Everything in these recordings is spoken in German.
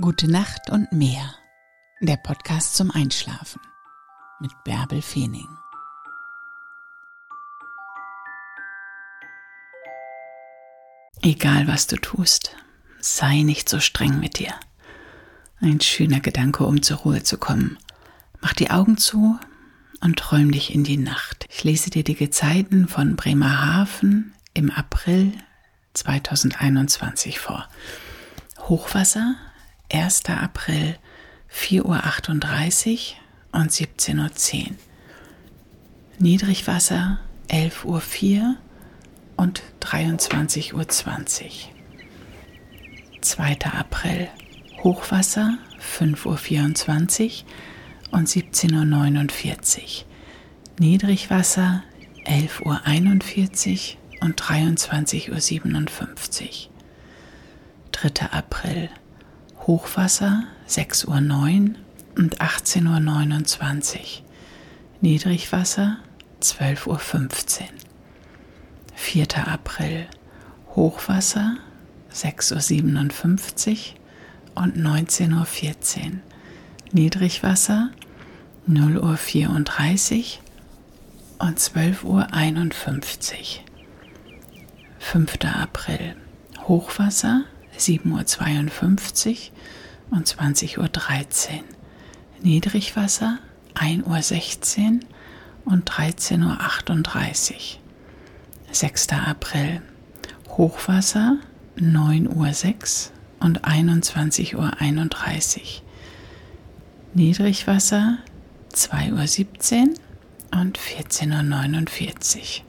Gute Nacht und mehr. Der Podcast zum Einschlafen mit Bärbel Feening. Egal was du tust, sei nicht so streng mit dir. Ein schöner Gedanke, um zur Ruhe zu kommen. Mach die Augen zu und träum dich in die Nacht. Ich lese dir die Gezeiten von Bremerhaven im April 2021 vor. Hochwasser 1. April 4.38 Uhr und 17.10 Uhr. Niedrigwasser 11.04 Uhr und 23.20 Uhr. 2. April Hochwasser 5.24 Uhr und 17.49 Uhr. Niedrigwasser 11.41 Uhr und 23.57 Uhr. 3. April Hochwasser 6.09 Uhr und 18.29 Uhr. Niedrigwasser 12.15 Uhr. 4. April Hochwasser 6.57 Uhr und 19.14 Uhr. Niedrigwasser 0.34 Uhr und 12.51 Uhr. 5. April Hochwasser 7.52 Uhr und 20.13 Uhr. Niedrigwasser 1.16 Uhr und 13.38 Uhr. 6. April Hochwasser 9.06 Uhr und 21.31 Uhr. Niedrigwasser 2.17 Uhr und 14.49 Uhr.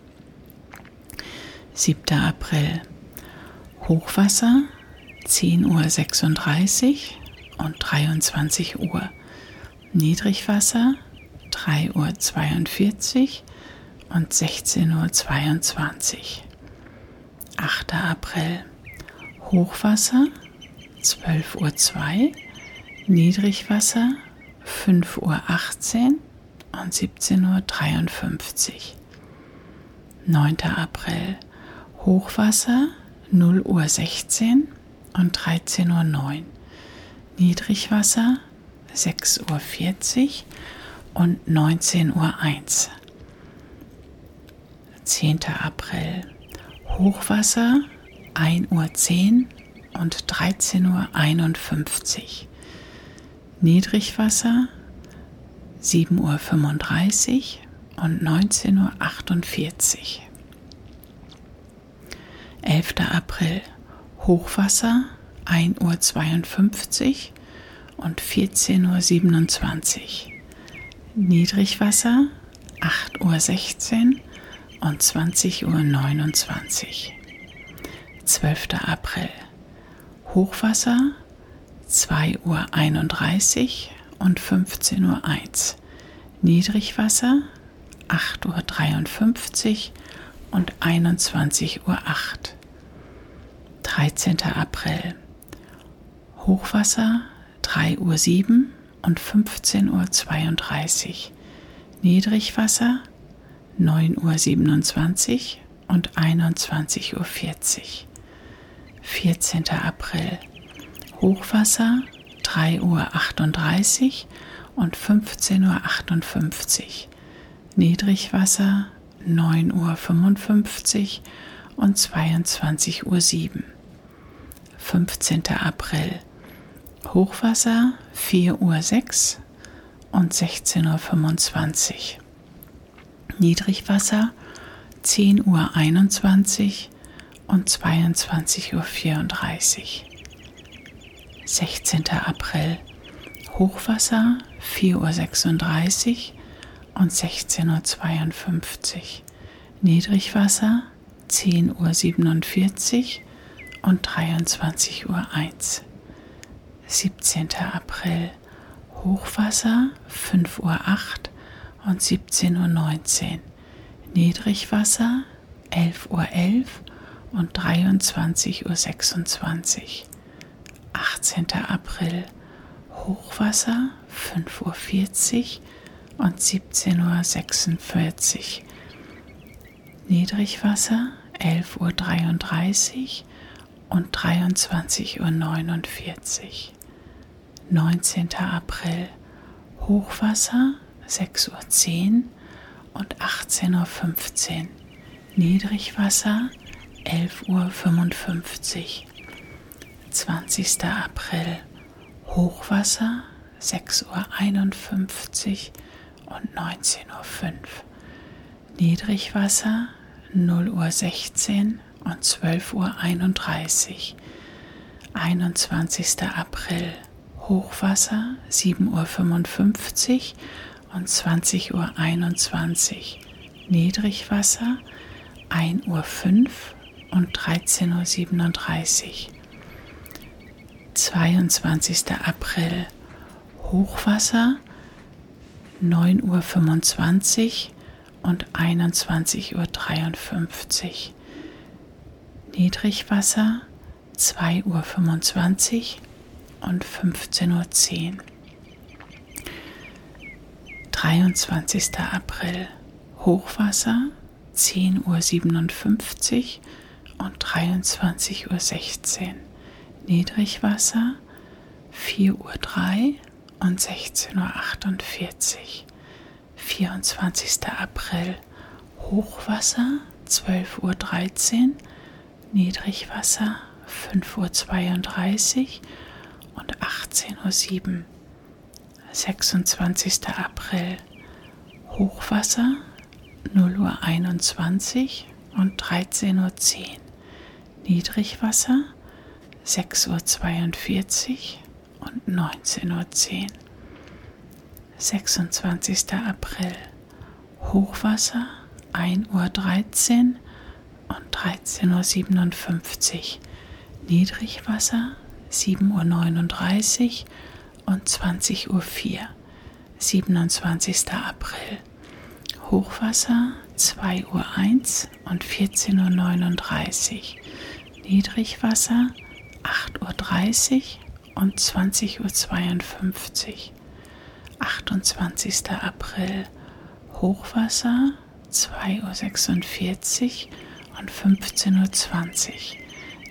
7. April Hochwasser 10.36 Uhr und 23 Uhr. Niedrigwasser 3.42 Uhr und 16.22 Uhr. 8. April Hochwasser 12.02 Uhr, Niedrigwasser 5.18 Uhr und 17.53 Uhr. 9. April Hochwasser 0 Uhr 16 und 13.09 Uhr. Niedrigwasser 6.40 Uhr und 19.01 Uhr. 10. April Hochwasser 1.10 Uhr und 13.51 Uhr. Niedrigwasser 7.35 Uhr und 19.48 Uhr. 11. April Hochwasser 1.52 Uhr und 14.27 Uhr. Niedrigwasser 8.16 Uhr und 20.29 Uhr. 12. April Hochwasser 2.31 Uhr und 15.01 Uhr. Niedrigwasser 8.53 Uhr und 21.08 Uhr. 13. April. Hochwasser 3.07 Uhr und 15.32 Uhr. Niedrigwasser 9.27 Uhr und 21.40 Uhr. 14. April. Hochwasser 3.38 Uhr und 15.58 Uhr. Niedrigwasser 9.55 Uhr und 22.07 Uhr. 15. April. Hochwasser 4.06 Uhr und 16.25 Uhr. Niedrigwasser 10.21 Uhr und 22.34 Uhr. 16. April. Hochwasser 4.36 Uhr und 16.52 Uhr. Niedrigwasser 10.47 Uhr und 23.01 Uhr. 17. April Hochwasser 5.08 Uhr und 17.19 Uhr. Niedrigwasser 11.11 Uhr 11 und 23.26 Uhr. 18. April Hochwasser 5.40 Uhr und 17.46 Uhr. Niedrigwasser 11.33 Uhr und 23.49 Uhr. 19. April Hochwasser 6.10 Uhr und 18.15 Uhr. Niedrigwasser 11.55 Uhr. 20. April Hochwasser 6.51 Uhr und 19.05 Uhr. Niedrigwasser 0 Uhr 16 und 12.31 Uhr. 21. April Hochwasser 7.55 Uhr und 20.21 Uhr. Niedrigwasser 1.05 Uhr und 13.37 Uhr. 22. April Hochwasser 9.25 Uhr und 21.53 Uhr. Niedrigwasser 2.25 Uhr und 15.10 Uhr. 23. April Hochwasser 10.57 Uhr und 23.16 Uhr. Niedrigwasser 4.03 Uhr und 16.48 Uhr. 24. April Hochwasser 12.13 Uhr, Niedrigwasser 5.32 Uhr und 18.07 Uhr. 26. April Hochwasser 0.21 Uhr und 13.10 Uhr. Niedrigwasser 6.42 Uhr und 19.10 Uhr. 26. April Hochwasser 1.13 Uhr und 13.57 Uhr. Niedrigwasser 7.39 Uhr und 20.04 Uhr. 27. April Hochwasser 2.01 Uhr und 14.39 Uhr. Niedrigwasser 8.30 Uhr und 20.52 Uhr. 28. April Hochwasser 2.46 Uhr und 15.20 Uhr.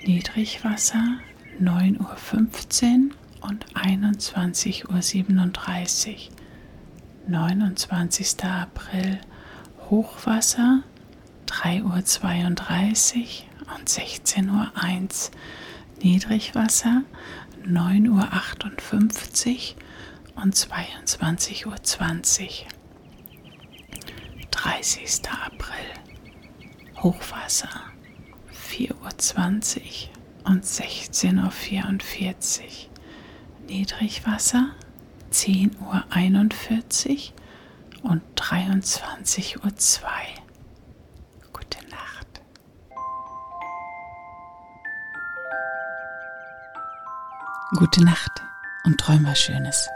Niedrigwasser 9.15 Uhr und 21.37 Uhr. 29. April Hochwasser 3.32 Uhr und 16.01 Uhr. Niedrigwasser 9.58 Uhr und 22.20 Uhr. 30. April Hochwasser 4.20 Uhr und 16.44 Uhr. Niedrigwasser 10.41 Uhr und 23.02 Uhr. Gute Nacht. Gute Nacht und träum was Schönes.